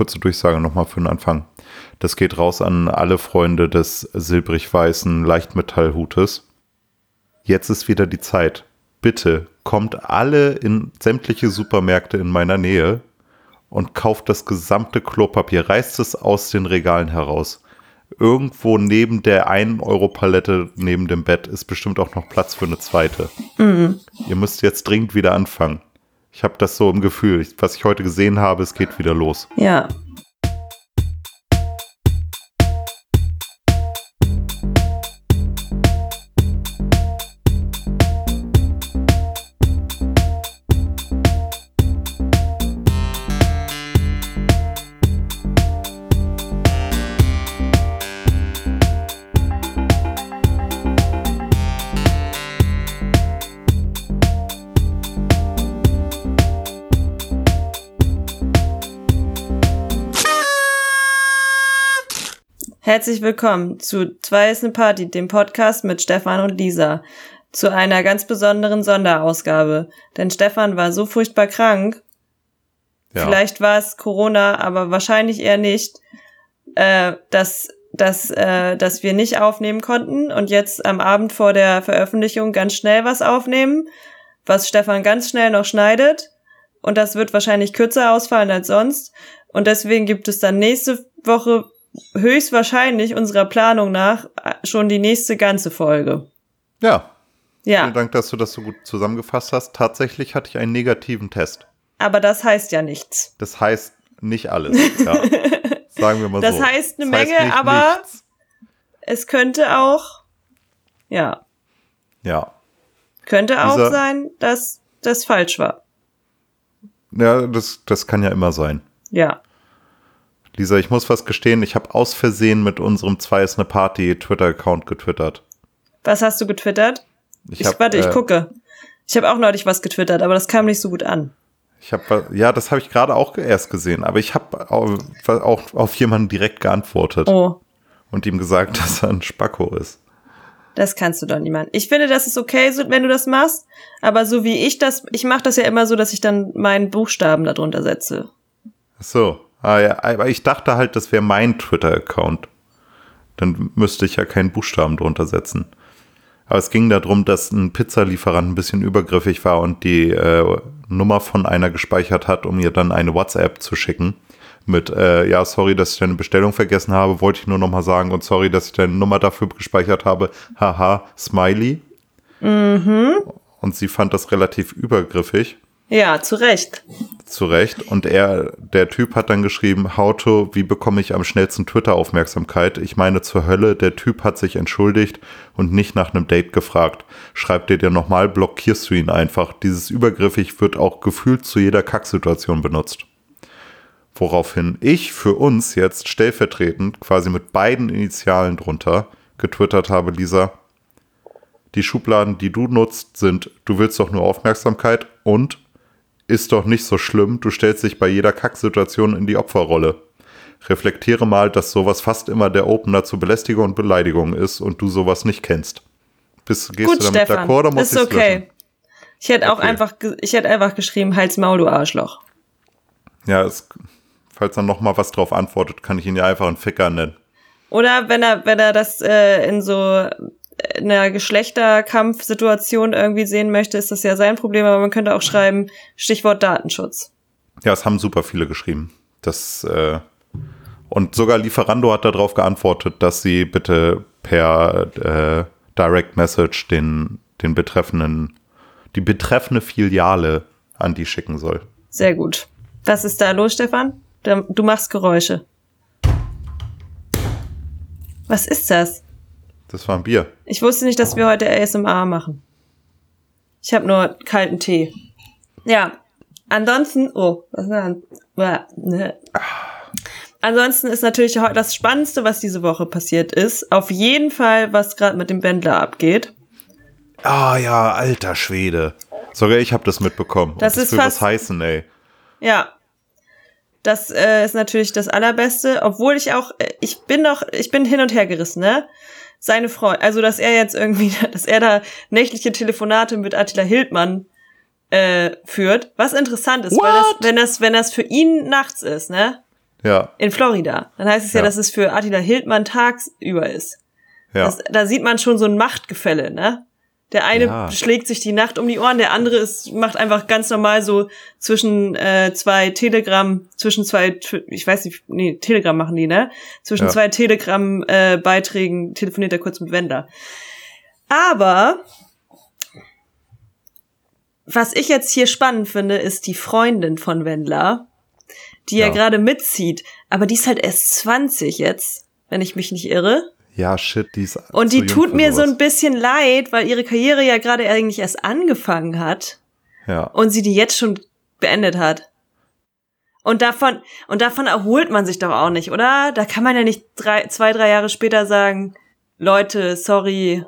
kurze Durchsage nochmal für den Anfang. Das geht raus an alle Freunde des silbrig-weißen Leichtmetallhutes. Jetzt ist wieder die Zeit. Bitte kommt alle in sämtliche Supermärkte in meiner Nähe und kauft das gesamte Klopapier, reißt es aus den Regalen heraus. Irgendwo neben der 1-Euro-Palette neben dem Bett ist bestimmt auch noch Platz für eine zweite. Mhm. Ihr müsst jetzt dringend wieder anfangen. Ich habe das so im Gefühl. Was ich heute gesehen habe, es geht wieder los. Ja, Herzlich willkommen zu Zwei ist eine Party, dem Podcast mit Stefan und Lisa. Zu einer ganz besonderen Sonderausgabe. Denn Stefan war so furchtbar krank. Ja. Vielleicht war es Corona, aber wahrscheinlich eher nicht, äh, dass, dass, äh, dass wir nicht aufnehmen konnten und jetzt am Abend vor der Veröffentlichung ganz schnell was aufnehmen, was Stefan ganz schnell noch schneidet. Und das wird wahrscheinlich kürzer ausfallen als sonst. Und deswegen gibt es dann nächste Woche höchstwahrscheinlich unserer Planung nach schon die nächste ganze Folge. Ja. Ja. Vielen Dank, dass du das so gut zusammengefasst hast. Tatsächlich hatte ich einen negativen Test. Aber das heißt ja nichts. Das heißt nicht alles. Ja. Sagen wir mal das so. Heißt eine das Menge, heißt aber nichts. es könnte auch, ja. Ja. Könnte auch Dieser, sein, dass das falsch war. Ja, das, das kann ja immer sein. Ja. Lisa, ich muss was gestehen, ich habe aus Versehen mit unserem Zwei ist eine Party Twitter-Account getwittert. Was hast du getwittert? Ich, ich hab, warte, ich äh, gucke. Ich habe auch neulich was getwittert, aber das kam nicht so gut an. Ich habe ja, das habe ich gerade auch erst gesehen, aber ich habe auch, auch auf jemanden direkt geantwortet oh. und ihm gesagt, dass er ein Spacko ist. Das kannst du doch niemand. Ich finde, das ist okay, wenn du das machst, aber so wie ich das, ich mache das ja immer so, dass ich dann meinen Buchstaben darunter setze. Ach so. Ah ja, aber ich dachte halt, das wäre mein Twitter-Account. Dann müsste ich ja keinen Buchstaben drunter setzen. Aber es ging darum, dass ein Pizzalieferant ein bisschen übergriffig war und die äh, Nummer von einer gespeichert hat, um ihr dann eine WhatsApp zu schicken. Mit, äh, ja, sorry, dass ich deine Bestellung vergessen habe, wollte ich nur nochmal sagen und sorry, dass ich deine Nummer dafür gespeichert habe. Haha, Smiley. Mhm. Und sie fand das relativ übergriffig. Ja, zu Recht. Zu Recht. Und er, der Typ hat dann geschrieben, how to, wie bekomme ich am schnellsten Twitter-Aufmerksamkeit? Ich meine zur Hölle, der Typ hat sich entschuldigt und nicht nach einem Date gefragt. Schreibt er dir nochmal, blockierst du ihn einfach. Dieses übergriffig wird auch gefühlt zu jeder Kacksituation benutzt. Woraufhin ich für uns jetzt stellvertretend, quasi mit beiden Initialen drunter, getwittert habe, Lisa, die Schubladen, die du nutzt, sind, du willst doch nur Aufmerksamkeit und ist doch nicht so schlimm, du stellst dich bei jeder Kacksituation in die Opferrolle. Reflektiere mal, dass sowas fast immer der Opener zu Belästigung und Beleidigung ist und du sowas nicht kennst. Bist, gehst Gut, du damit d'accord oder musst ist okay. Löschen? Ich hätte auch okay. einfach, ich hätte einfach geschrieben, halt's Maul, du Arschloch. Ja, es, falls er noch mal was drauf antwortet, kann ich ihn ja einfach einen Ficker nennen. Oder wenn er, wenn er das äh, in so einer Geschlechterkampfsituation irgendwie sehen möchte, ist das ja sein Problem, aber man könnte auch schreiben, Stichwort Datenschutz. Ja, es haben super viele geschrieben. Das, äh, und sogar Lieferando hat darauf geantwortet, dass sie bitte per äh, Direct Message den, den betreffenden, die betreffende Filiale an die schicken soll. Sehr gut. Was ist da los, Stefan? Du machst Geräusche. Was ist das? Das war ein Bier. Ich wusste nicht, dass wir heute ASMR machen. Ich habe nur kalten Tee. Ja. Ansonsten, oh, was ist denn? Ne. Ansonsten ist natürlich das Spannendste, was diese Woche passiert ist, auf jeden Fall, was gerade mit dem Wendler abgeht. Ah ja, alter Schwede. Sogar ich habe das mitbekommen. Das, das ist fast, was heißen, ey. Ja. Das äh, ist natürlich das Allerbeste, obwohl ich auch, äh, ich bin noch, ich bin hin und her gerissen, ne? Seine Freundin, also dass er jetzt irgendwie, dass er da nächtliche Telefonate mit Attila Hildmann äh, führt, was interessant ist, What? weil das, wenn das, wenn das für ihn nachts ist, ne? Ja. In Florida. Dann heißt es ja, Ja. dass es für Attila Hildmann tagsüber ist. Ja. Das, da sieht man schon so ein Machtgefälle, ne? Der eine Ja. schlägt sich die Nacht um die Ohren, der andere ist, macht einfach ganz normal so zwischen äh, zwei Telegram, zwischen zwei, ich weiß nicht, nee, Telegram machen die, ne? Zwischen Ja. zwei Telegram-Beiträgen telefoniert er kurz mit Wendler. Aber was ich jetzt hier spannend finde, ist die Freundin von Wendler, die ja, Ja. gerade mitzieht. Aber die ist halt erst 20 jetzt, wenn ich mich nicht irre. Ja, shit, die ist. Und die tut mir so ein bisschen leid, weil ihre Karriere ja gerade eigentlich erst angefangen hat Ja. und sie die jetzt schon beendet hat. Und davon, und davon erholt man sich doch auch nicht, oder? Da kann man ja nicht drei, zwei, drei Jahre später sagen, Leute, sorry.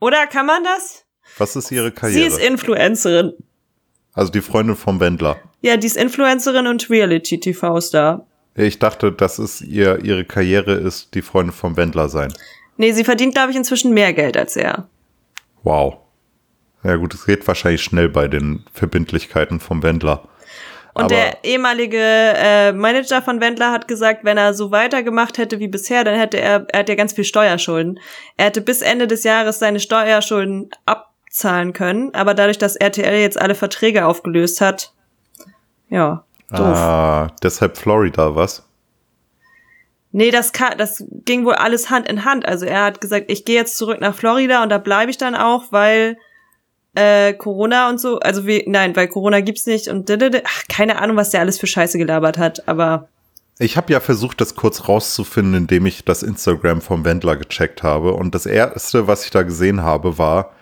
Oder kann man das? Was ist ihre Sie Karriere? ist Influencerin. also die Freundin vom Wendler. Ja, die ist Influencerin und Reality-TV-Star. Ich dachte, das ist ihr, ihre Karriere ist die Freundin vom Wendler sein. Nee, sie verdient, glaube ich, inzwischen mehr Geld als er. Wow. Ja gut, es geht wahrscheinlich schnell bei den Verbindlichkeiten vom Wendler. Und Aber- der ehemalige äh, Manager von Wendler hat gesagt, wenn er so weitergemacht hätte wie bisher, dann hätte er, er hat ja ganz viel Steuerschulden. Er hätte bis Ende des Jahres seine Steuerschulden abzahlen können, aber dadurch, dass RTL jetzt alle Verträge aufgelöst hat, ja, doof. Ah, deshalb Florida, was? Nee, das, kann, das ging wohl alles Hand in Hand. Also er hat gesagt, ich gehe jetzt zurück nach Florida und da bleibe ich dann auch, weil äh, Corona und so, also wie, nein, weil Corona gibt's nicht und ach, keine Ahnung, was der alles für Scheiße gelabert hat, aber Ich habe ja versucht, das kurz rauszufinden, indem ich das Instagram vom Wendler gecheckt habe. Und das erste, was ich da gesehen habe, war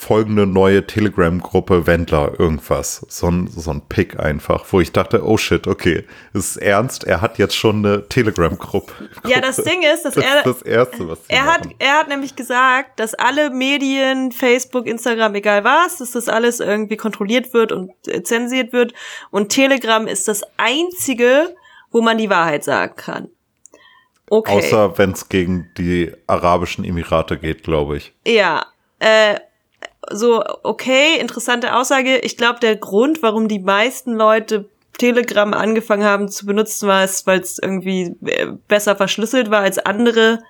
folgende neue Telegram-Gruppe Wendler irgendwas. So ein, so ein Pick einfach, wo ich dachte, oh shit, okay, ist ernst, er hat jetzt schon eine Telegram-Gruppe. Ja, das Ding ist, dass das er, ist das Erste, was er hat, machen. er hat nämlich gesagt, dass alle Medien, Facebook, Instagram, egal was, dass das alles irgendwie kontrolliert wird und äh, zensiert wird. Und Telegram ist das einzige, wo man die Wahrheit sagen kann. Okay. Außer wenn es gegen die Arabischen Emirate geht, glaube ich. Ja, äh, so, okay, interessante Aussage. Ich glaube, der Grund, warum die meisten Leute Telegram angefangen haben zu benutzen, war es, weil es irgendwie äh, besser verschlüsselt war als andere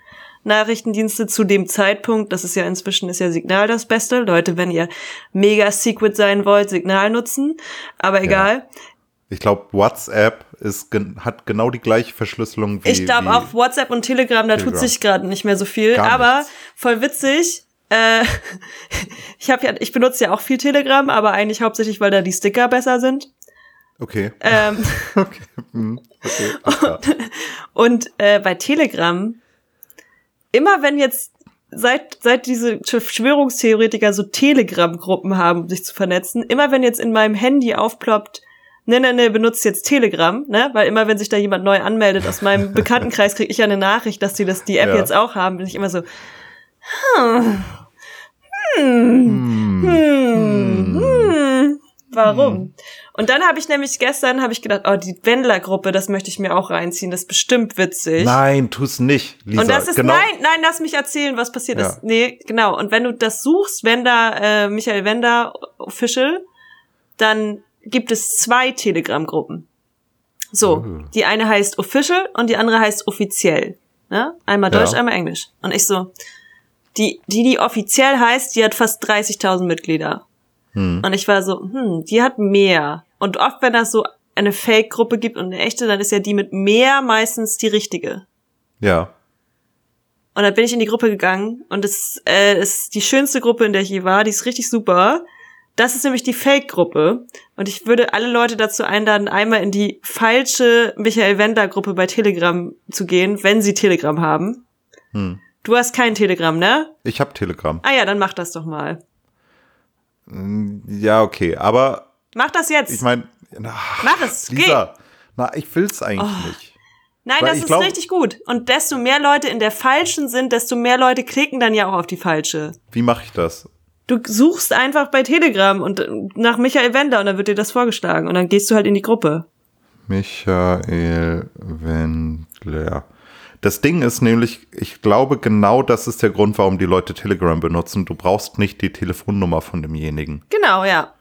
Nachrichtendienste zu dem Zeitpunkt. Das ist ja inzwischen ist ja Signal das Beste. Leute, wenn ihr mega secret sein wollt, Signal nutzen. Aber egal. Ich glaube, WhatsApp ist, hat genau die gleiche Verschlüsselung wie. Ich glaube auf WhatsApp und Telegram, da tut Telegram. sich gerade nicht mehr so viel. Gar aber nichts. voll witzig. Äh, ich habe ja, ich benutze ja auch viel Telegram, aber eigentlich hauptsächlich, weil da die Sticker besser sind. Okay. Ähm, okay. hm, okay. klar. und äh, bei Telegram, immer wenn jetzt seit seit diese Verschwörungstheoretiker so Telegram-Gruppen haben, um sich zu vernetzen, immer wenn jetzt in meinem Handy aufploppt, ne, ne, ne, benutzt jetzt Telegram, ne? Weil immer wenn sich da jemand neu anmeldet aus meinem Bekanntenkreis, kriege ich ja eine Nachricht, dass die das die App Ja. jetzt auch haben. Bin ich immer so, hm, hm, hm, hm, warum? Und dann habe ich nämlich gestern habe ich gedacht, oh, die Wendler-Gruppe, das möchte ich mir auch reinziehen, das ist bestimmt witzig. Nein, tu's nicht, Lisa. Und das ist, genau. nein, nein, lass mich erzählen, was passiert Ja. ist. Nee, genau. Und wenn du das suchst, Wender, äh, Michael Wender Official, dann gibt es zwei Telegram-Gruppen. So, Oh. die eine heißt Official und die andere heißt offiziell. Ne? Einmal Ja. Deutsch, einmal Englisch. Und ich so, die, die, die offiziell heißt, die hat fast 30.000 Mitglieder. Hm. Und ich war so, hm, die hat mehr. Und oft, wenn das so eine Fake-Gruppe gibt und eine echte, dann ist ja die mit mehr meistens die richtige. Ja. Und dann bin ich in die Gruppe gegangen und es äh, ist die schönste Gruppe, in der ich je war. Die ist richtig super. Das ist nämlich die Fake-Gruppe. Und ich würde alle Leute dazu einladen, einmal in die falsche Michael Wender-Gruppe bei Telegram zu gehen, wenn sie Telegram haben. Hm. Du hast kein Telegram, ne? Ich habe Telegram. Ah ja, dann mach das doch mal. Hm, Ja, okay. Aber Mach das jetzt. ich meine, mach es. Geh. Lisa, na, ich will's eigentlich Oh. nicht. Nein, weil das ist glaub- richtig gut. Und desto mehr Leute in der falschen sind, desto mehr Leute klicken dann ja auch auf die falsche. Wie mache ich das? Du suchst einfach bei Telegram und äh, nach Michael Wender und dann wird dir das vorgeschlagen und dann gehst du halt in die Gruppe. Michael Wendler. Das Ding ist nämlich, ich glaube, genau das ist der Grund, warum die Leute Telegram benutzen. Du brauchst nicht die Telefonnummer von demjenigen. Genau, ja.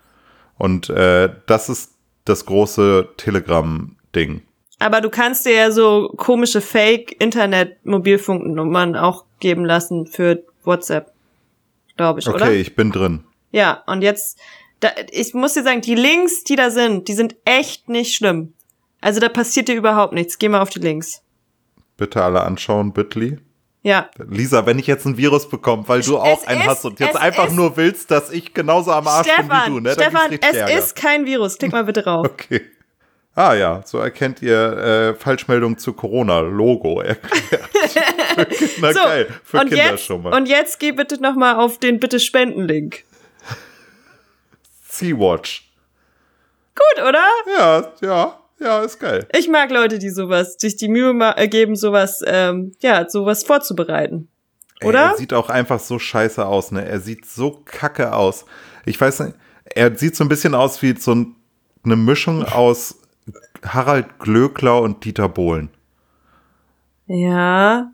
Und äh, das ist das große Telegram-Ding. Aber du kannst dir ja so komische Fake-Internet-Mobilfunknummern auch geben lassen für WhatsApp. Glaube ich, okay, oder? Okay, ich bin drin. Ja, und jetzt, da, ich muss dir sagen, die Links, die da sind, die sind echt nicht schlimm. Also da passiert dir überhaupt nichts. Geh mal auf die Links. Bitte alle anschauen, Bitly. Ja. Lisa, wenn ich jetzt ein Virus bekomme, weil du auch Es einen ist- hast und jetzt einfach nur willst, dass ich genauso am Arsch bin wie Stefan, du, ne? Stefan, es Ärger. ist kein Virus. Klick mal bitte drauf. Okay. Ah ja, so erkennt ihr äh, Falschmeldung zu Corona. Logo erklärt. für Kinder So, geil. Für und Kinder jetzt, schon mal. und jetzt geh bitte noch mal auf den bitte Spenden-Link. Sea-Watch. Gut, oder? Ja, ja, ja, ist geil. Ich mag Leute, die sowas, sich die Mühe äh, geben, sowas, ähm, ja, sowas vorzubereiten. Ey, Oder? er sieht auch einfach so scheiße aus, ne? Er sieht so kacke aus. Ich weiß nicht, er sieht so ein bisschen aus wie so ein, eine Mischung aus Harald Glöckler und Dieter Bohlen, Ja.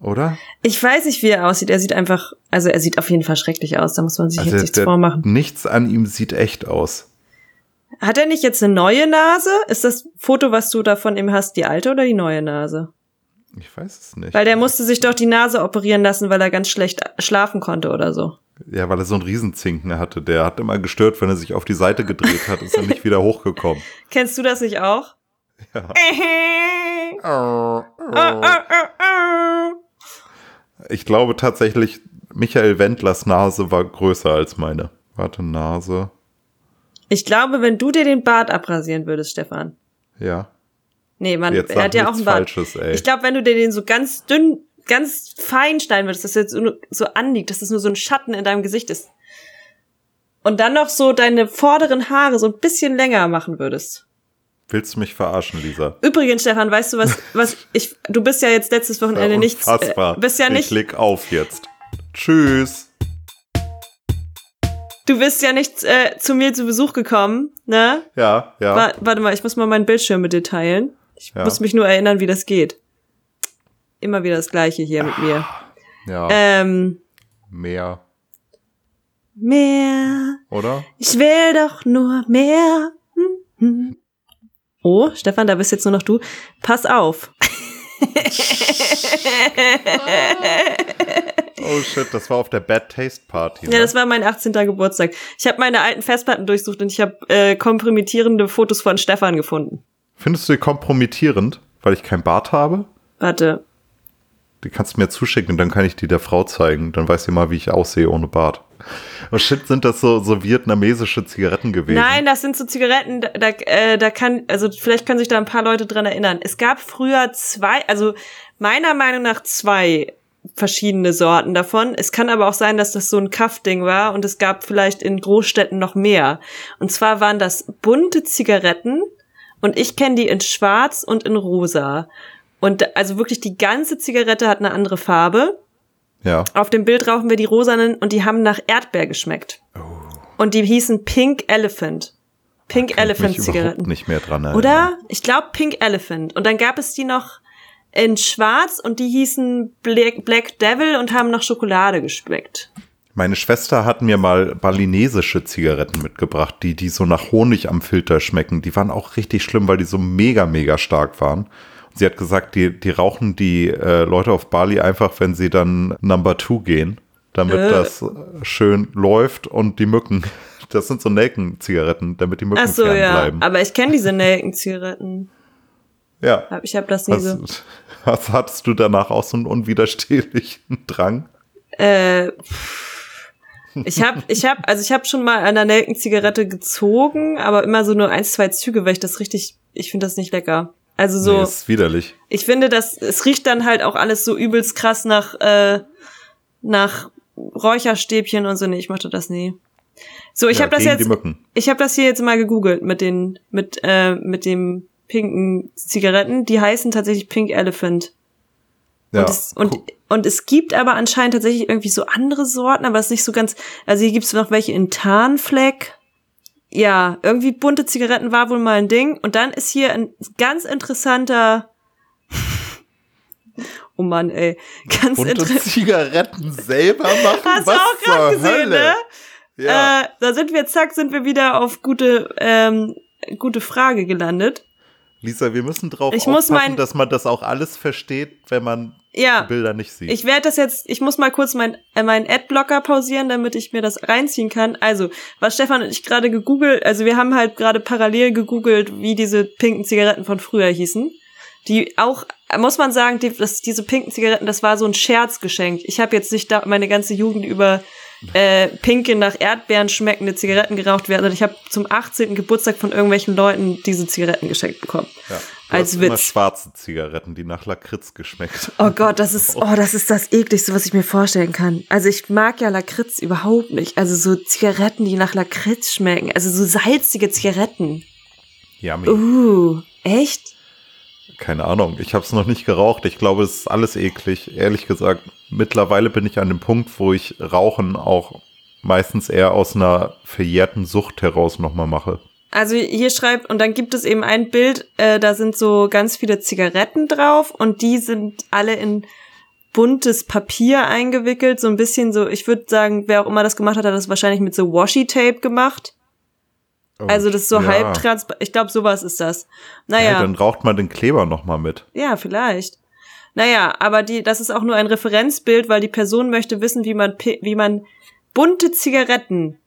oder? Ich weiß nicht, wie er aussieht. Er sieht einfach, also er sieht auf jeden Fall schrecklich aus. Da muss man sich Also jetzt nichts vormachen. Nichts an ihm sieht echt aus. Hat er nicht jetzt eine neue Nase? Ist das Foto, was du da von ihm hast, die alte oder die neue Nase? Ich weiß es nicht. Weil der musste sich doch die Nase operieren lassen, weil er ganz schlecht schlafen konnte oder so. Ja, weil er so einen Riesenzinken hatte. Der hat immer gestört, wenn er sich auf die Seite gedreht hat, ist er nicht wieder hochgekommen. Kennst du das nicht auch? Ja. Oh, oh. Ich glaube tatsächlich, Michael Wendlers Nase war größer als meine. Warte, Nase. Ich glaube, wenn du dir den Bart abrasieren würdest, Stefan. Ja. Nee, man, Jetzt er hat ja auch einen Bart. Falsches, ey. Ich glaube, wenn du dir den so ganz dünn, ganz fein schneiden würdest, dass das jetzt so- anliegt, dass das nur so ein Schatten in deinem Gesicht ist. Und dann noch so deine vorderen Haare so ein bisschen länger machen würdest. Willst du mich verarschen, Lisa? Übrigens, Stefan, weißt du was, was ich, du bist ja jetzt letztes Wochenende nicht, Unfassbar. äh, bist ja Ich nicht, leg auf jetzt. Tschüss. Du bist ja nicht äh, zu mir zu Besuch gekommen, ne? Ja, ja. Wa- warte mal, ich muss mal meinen Bildschirm mit dir teilen. Ich Ja. muss mich nur erinnern, wie das geht. Immer wieder das Gleiche hier mit mir. ja, Ähm, mehr, mehr. oder? Ich will doch nur mehr. Hm, hm. Oh, Stefan, da bist jetzt nur noch du. Pass auf. Oh shit, das war auf der Bad Taste Party. Ne? Ja, das war mein 18. Geburtstag. Ich habe meine alten Festplatten durchsucht und ich habe äh, kompromittierende Fotos von Stefan gefunden. Findest du die kompromittierend, weil ich kein Bart habe? Warte. Die kannst du mir zuschicken und dann kann ich die der Frau zeigen. Dann weiß sie mal, wie ich aussehe ohne Bart. Oh shit, sind das so, so vietnamesische Zigaretten gewesen? Nein, das sind so Zigaretten, da, da, äh, da kann, also vielleicht können sich da ein paar Leute dran erinnern. Es gab früher zwei, also meiner Meinung nach zwei verschiedene Sorten davon. Es kann aber auch sein, dass das so ein Kaffding war und es gab vielleicht in Großstädten noch mehr. Und zwar waren das bunte Zigaretten und ich kenne die in schwarz und in rosa. Und also wirklich die ganze Zigarette hat eine andere Farbe. Ja. Auf dem Bild rauchen wir die rosanen und die haben nach Erdbeer geschmeckt. Und die hießen Pink Elephant. Pink Oh. Elephant Zigaretten. nicht mehr dran erinnern. Oder? Ich glaube Pink Elephant. Und dann gab es die noch in schwarz und die hießen Black, Black Devil und haben nach Schokolade geschmeckt. Meine Schwester hat mir mal balinesische Zigaretten mitgebracht, die, die so nach Honig am Filter schmecken. Die waren auch richtig schlimm, weil die so mega, mega stark waren. Und sie hat gesagt, die, die rauchen die äh, Leute auf Bali einfach, wenn sie dann Number Two gehen, damit Äh. das schön läuft und die Mücken. Das sind so Nelken-Zigaretten, damit die Mücken Ach so, ja. fernbleiben. Aber ich kenne diese Nelken-Zigaretten. Ja. Ich habe das nie Was, so. was hattest du danach auch so einen unwiderstehlichen Drang? Äh, ich habe, ich habe, also ich habe schon mal an einer Nelken-Zigarette gezogen, aber immer so nur ein, zwei Züge, weil ich das richtig, ich finde das nicht lecker. Also so. Nee, ist widerlich. Ich finde, dass es riecht dann halt auch alles so übelst krass nach äh, nach Räucherstäbchen und so. Nee, ich mochte das nie. So, ich Ja, habe das jetzt ich habe das hier jetzt mal gegoogelt mit den mit äh, mit dem pinken Zigaretten, die heißen tatsächlich Pink Elephant. Ja, Und, es, und, gu- und es gibt aber anscheinend tatsächlich irgendwie so andere Sorten, aber es ist nicht so ganz. Also hier gibt's noch welche in Tarnfleck. Ja, irgendwie bunte Zigaretten war wohl mal ein Ding. Und dann ist hier ein ganz interessanter. oh Mann, ey. Ganz bunte. Zigaretten selber machen? Hast du Was auch gerade gesehen, Hölle? ne? Ja. Äh, da sind wir, zack, sind wir wieder auf gute, ähm, gute Frage gelandet. Lisa, wir müssen drauf Ich muss aufpassen, mein- dass man das auch alles versteht, wenn man Ja. die Bilder nicht sieht. Ich werde das jetzt, ich muss mal kurz mein, äh, meinen Adblocker pausieren, damit ich mir das reinziehen kann. Also, was Stefan und ich gerade gegoogelt, also wir haben halt gerade parallel gegoogelt, wie diese pinken Zigaretten von früher hießen. Die auch, muss man sagen, die, dass diese pinken Zigaretten, das war so ein Scherzgeschenk. Ich habe jetzt nicht da meine ganze Jugend über äh, pinke nach Erdbeeren schmeckende Zigaretten geraucht werden. Ich habe zum 18. Geburtstag von irgendwelchen Leuten diese Zigaretten geschenkt bekommen. ja. Du als hast immer Witz. schwarze Zigaretten, die nach Lakritz geschmeckt. Oh Gott, das ist, oh, das ist das ekligste, was ich mir vorstellen kann. Also ich mag ja Lakritz überhaupt nicht. Also so Zigaretten, die nach Lakritz schmecken. Also so salzige Zigaretten. Yummy. Uh, echt? Keine Ahnung, ich habe es noch nicht geraucht. Ich glaube, es ist alles eklig. Ehrlich gesagt, mittlerweile bin ich an dem Punkt, wo ich Rauchen auch meistens eher aus einer verjährten Sucht heraus nochmal mache. Also hier schreibt, und dann gibt es eben ein Bild, äh, da sind so ganz viele Zigaretten drauf und die sind alle in buntes Papier eingewickelt, so ein bisschen so, ich würde sagen, wer auch immer das gemacht hat, hat das wahrscheinlich mit so Washi-Tape gemacht. Oh, Also das ist so ja. halb transparent. Ich glaube, sowas ist das. Ja, Naja. dann raucht man den Kleber nochmal mit. Ja, vielleicht. Naja, aber die, das ist auch nur ein Referenzbild, weil die Person möchte wissen, wie man, wie man bunte Zigaretten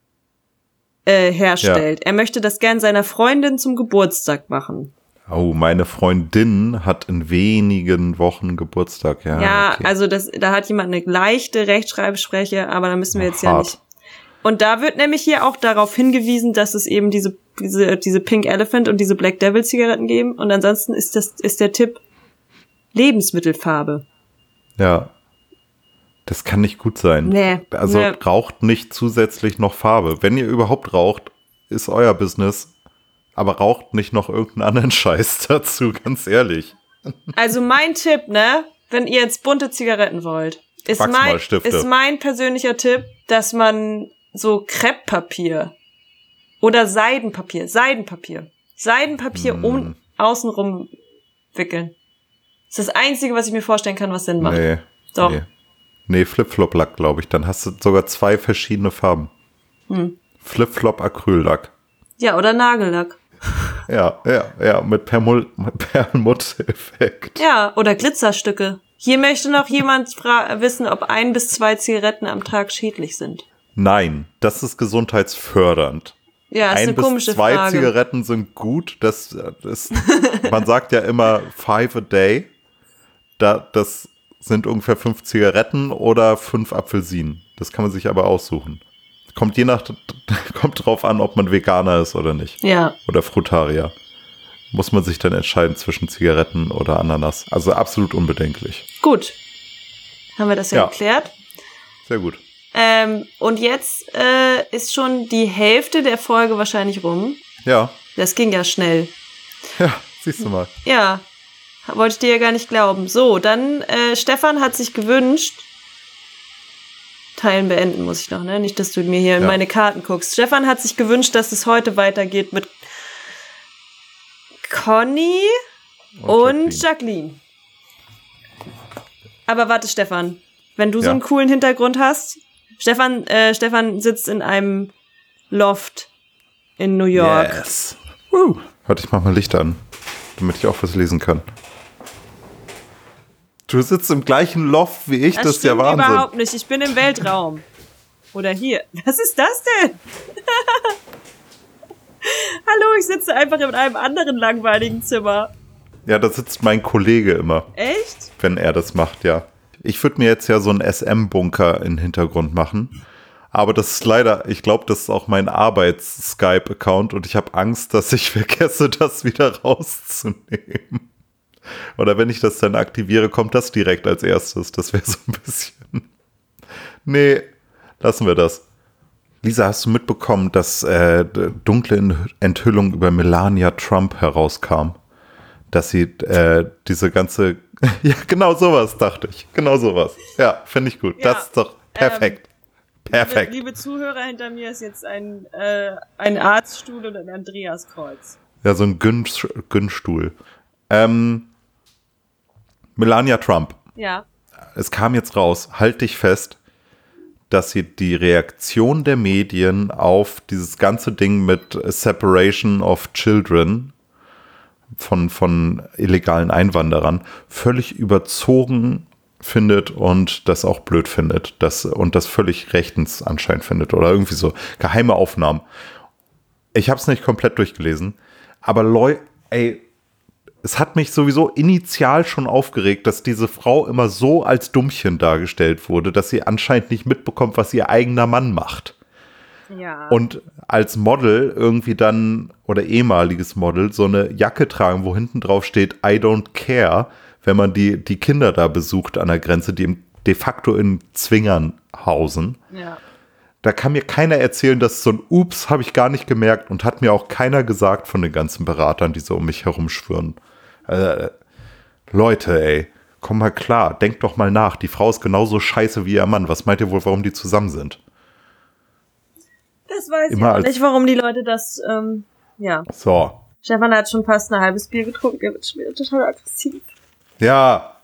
äh, herstellt. Er möchte das gern seiner Freundin zum Geburtstag machen. Oh, meine Freundin hat in wenigen Wochen Geburtstag. Ja, ja, okay. also das, da hat jemand eine leichte Rechtschreibschwäche, aber da müssen wir jetzt ja Hart. nicht. Und da wird nämlich hier auch darauf hingewiesen, dass es eben diese, diese, diese Pink Elephant und diese Black Devil Zigaretten geben. Und ansonsten ist das, ist der Tipp Lebensmittelfarbe. Ja. Das kann nicht gut sein. Nee, Also nee. raucht nicht zusätzlich noch Farbe. Wenn ihr überhaupt raucht, ist euer Business. Aber raucht nicht noch irgendeinen anderen Scheiß dazu, ganz ehrlich. Also mein Tipp, ne, wenn ihr jetzt bunte Zigaretten wollt, ist mein, ist mein persönlicher Tipp, dass man so Krepppapier oder Seidenpapier, Seidenpapier, Seidenpapier Mm. um außenrum wickeln. Das ist das Einzige, was ich mir vorstellen kann, was Sinn macht. Nee. Doch. Nee, nee Flip-Flop-Lack, glaube ich. Dann hast du sogar zwei verschiedene Farben. Hm. Flip-Flop-Acryllack. Ja, oder Nagellack. Ja, ja, ja, mit Permul- Perlmutt-Effekt. Ja, oder Glitzerstücke. Hier möchte noch jemand wissen, ob ein bis zwei Zigaretten am Tag schädlich sind. Nein, das ist gesundheitsfördernd. Ja, ist Ein eine bis komische zwei Frage. Zigaretten sind gut. Das, das, man sagt ja immer five a day. Da, das sind ungefähr fünf Zigaretten oder fünf Apfelsinen. Das kann man sich aber aussuchen. Kommt je nach, kommt drauf an, ob man Veganer ist oder nicht. Ja, Oder Frutarier. Muss man sich dann entscheiden zwischen Zigaretten oder Ananas. Also absolut unbedenklich. gut. Haben wir das ja, Ja. geklärt. Sehr gut. Ähm, und jetzt äh, ist schon die Hälfte der Folge wahrscheinlich rum. Ja, Das ging ja schnell. ja, siehst du mal. Ja, wollte ich dir ja gar nicht glauben. So, dann äh, Stefan hat sich gewünscht. Teilen beenden muss ich noch, ne? Nicht, dass du mir hier in Ja. meine Karten guckst. Stefan hat sich gewünscht, dass es heute weitergeht mit Conny und, Jacqueline. Jacqueline. Aber warte, Stefan, wenn du so Ja. einen coolen Hintergrund hast. Stefan, äh, Stefan sitzt in einem Loft in New York. Yes. Woo. Warte, ich mach mal Licht an, damit ich auch was lesen kann. Du sitzt im gleichen Loft wie ich, das, ist ja Wahnsinn. überhaupt nicht. Ich bin im Weltraum. Oder hier. Was ist das denn? Hallo, ich sitze einfach in einem anderen langweiligen Zimmer. Ja, da sitzt mein Kollege immer, Echt? wenn er das macht, ja. Ich würde mir jetzt ja so einen SM-Bunker in den Hintergrund machen. Aber das ist leider, ich glaube, das ist auch mein Arbeits-Skype-Account und ich habe Angst, dass ich vergesse, das wieder rauszunehmen. Oder wenn ich das dann aktiviere, kommt das direkt als erstes. Das wäre so ein bisschen. Nee, lassen wir das. Lisa, hast du mitbekommen, dass äh, dunkle En- Enthüllung über Melania Trump herauskam? Dass sie äh, diese ganze. ja, genau sowas, dachte ich. Genau sowas. Ja, finde ich gut. Ja, das ist doch perfekt. perfekt. Liebe, liebe Zuhörer, hinter mir ist jetzt ein, äh, ein Arztstuhl und ein Andreaskreuz. Ja, so ein Günst Günststuhl. Ähm, Melania Trump. Ja. es kam jetzt raus, halt dich fest, dass sie die Reaktion der Medien auf dieses ganze Ding mit Separation of Children von, von illegalen Einwanderern völlig überzogen findet und das auch blöd findet das, und das völlig rechtens anscheinend findet oder irgendwie so geheime Aufnahmen. Ich habe es nicht komplett durchgelesen, aber Leute, ey, es hat mich sowieso initial schon aufgeregt, dass diese Frau immer so als Dummchen dargestellt wurde, dass sie anscheinend nicht mitbekommt, was ihr eigener Mann macht. Ja. Und als Model irgendwie dann, oder ehemaliges Model, so eine Jacke tragen, wo hinten drauf steht, I don't care, wenn man die, die Kinder da besucht an der Grenze, die de facto in Zwingern hausen. ja. Da kann mir keiner erzählen, dass so ein Ups habe ich gar nicht gemerkt und hat mir auch keiner gesagt von den ganzen Beratern, die so um mich herumschwirren. Äh, Leute, ey, komm mal klar, denkt doch mal nach. Die Frau ist genauso scheiße wie ihr Mann. Was meint ihr wohl, warum die zusammen sind? Das weiß Immer ich nicht, warum die Leute das, ähm, ja. So. Stefan hat schon fast ein halbes Bier getrunken, er wird schon wieder total aggressiv. Ja.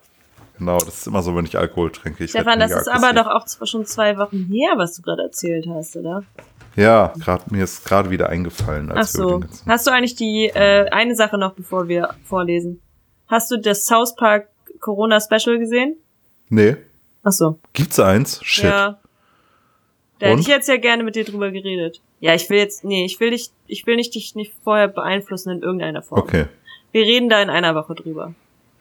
Genau, das ist immer so, wenn ich Alkohol trinke. Ich Stefan, das ist aber aggressiv. doch auch schon zwei Wochen her, was du gerade erzählt hast, oder? Ja, grad, mir ist gerade wieder eingefallen. Ach so. Hast du eigentlich die, äh, eine Sache noch, bevor wir vorlesen? Hast du das South Park Corona Special gesehen? Nee. Ach so. Gibt's eins? Shit. Ja. Da hätte ich jetzt ja gerne mit dir drüber geredet. Ja, ich will jetzt, nee, ich will dich, ich will nicht dich nicht vorher beeinflussen in irgendeiner Form. Okay. Wir reden da in einer Woche drüber.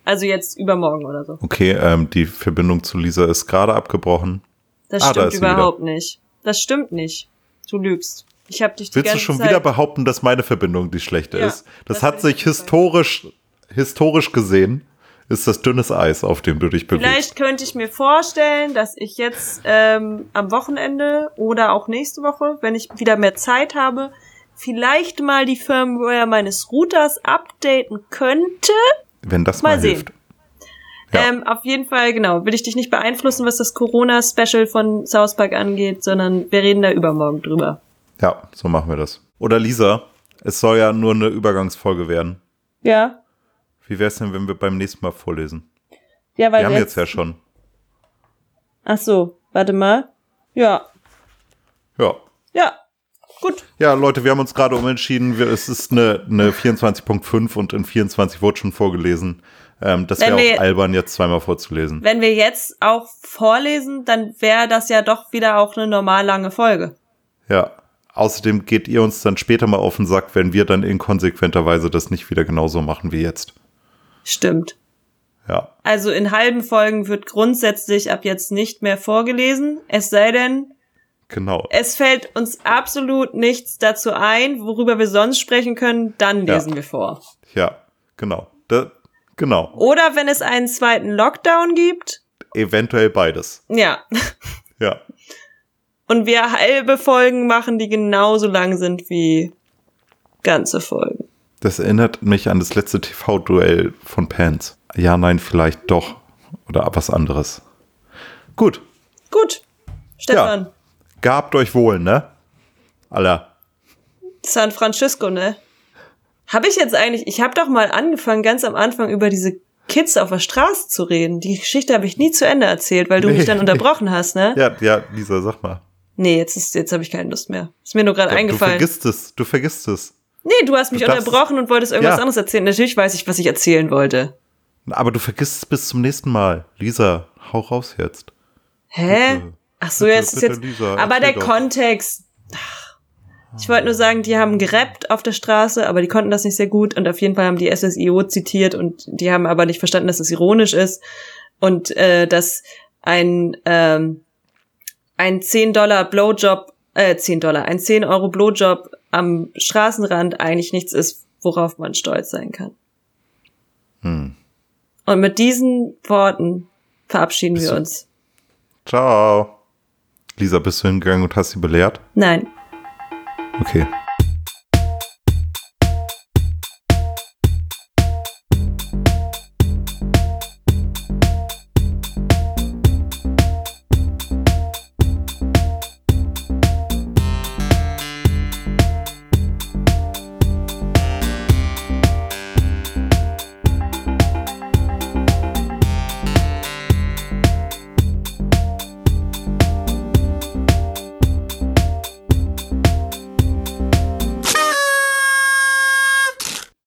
Also jetzt übermorgen oder so. Okay, ähm, die Verbindung zu Lisa ist gerade abgebrochen. Das Ah, da stimmt wieder. überhaupt nicht. Das stimmt nicht. Du lügst. Ich habe dich die Willst du schon Zeit wieder behaupten, dass meine Verbindung die schlechte Ja, ist? Das, das hat sich historisch, historisch gesehen, ist das dünnes Eis, auf dem du dich bewegst. Vielleicht könnte ich mir vorstellen, dass ich jetzt ähm, am Wochenende oder auch nächste Woche, wenn ich wieder mehr Zeit habe, vielleicht mal die Firmware meines Routers updaten könnte. Wenn das Mal mal, hilft. Ja. Ähm, auf jeden Fall, genau, will ich dich nicht beeinflussen, was das Corona-Special von South Park angeht, sondern wir reden da übermorgen drüber. Ja, so machen wir das. Oder Lisa, es soll ja nur eine Übergangsfolge werden. Ja, Wie wär's denn, wenn wir beim nächsten Mal vorlesen? ja, weil wir haben jetzt ja schon. Ach so, warte mal. Ja, Ja. ja, gut. Ja, Leute, wir haben uns gerade umentschieden. Wir, es ist eine, eine 24.5 und in 24 wurde schon vorgelesen. Ähm, das wäre wir- auch albern, jetzt zweimal vorzulesen. Wenn wir jetzt auch vorlesen, dann wäre das ja doch wieder auch eine normal lange Folge. Ja. Außerdem geht ihr uns dann später mal auf den Sack, wenn wir dann inkonsequenterweise das nicht wieder genauso machen wie jetzt. Stimmt. Ja. Also in halben Folgen wird grundsätzlich ab jetzt nicht mehr vorgelesen, es sei denn, Genau. es fällt uns absolut nichts dazu ein, worüber wir sonst sprechen können, dann Ja. lesen wir vor. Ja, genau. Da, genau. Oder wenn es einen zweiten Lockdown gibt, Eventuell beides. ja. Ja. Und wir halbe Folgen machen, die genauso lang sind wie ganze Folgen. Das erinnert mich an das letzte TV-Duell von Pants. Ja, nein, vielleicht doch. Oder was anderes. Gut. Gut. Stefan, Gabt euch wohl, ne? Aller. San Francisco, ne? Habe ich jetzt eigentlich, ich habe doch mal angefangen, ganz am Anfang über diese Kids auf der Straße zu reden. Die Geschichte habe ich nie zu Ende erzählt, weil du mich Nee. dann unterbrochen hast, ne? Ja, ja, Lisa, sag mal. Nee, jetzt ist jetzt habe ich keine Lust mehr. Ist mir nur gerade Ja, du eingefallen. vergisst es. Du vergisst es. Nee, du hast mich Du unterbrochen und wolltest irgendwas Ja. anderes erzählen. Natürlich weiß ich, was ich erzählen wollte. Aber du vergisst es bis zum nächsten Mal. Lisa, hau raus jetzt. Hä? Bitte. Ach so, Bitte, jetzt ist jetzt. Lisa, aber der doch. Kontext. Ich wollte nur sagen, die haben gerappt auf der Straße, aber die konnten das nicht sehr gut und auf jeden Fall haben die SSIO zitiert und die haben aber nicht verstanden, dass es ironisch ist und äh, dass ein ähm, ein 10 Dollar Blowjob, äh 10 Dollar, ein 10 Euro Blowjob am Straßenrand eigentlich nichts ist, worauf man stolz sein kann. Hm. Und mit diesen Worten verabschieden Bist wir du- uns. Ciao. Lisa, bist du hingegangen und hast sie belehrt? Nein. Okay.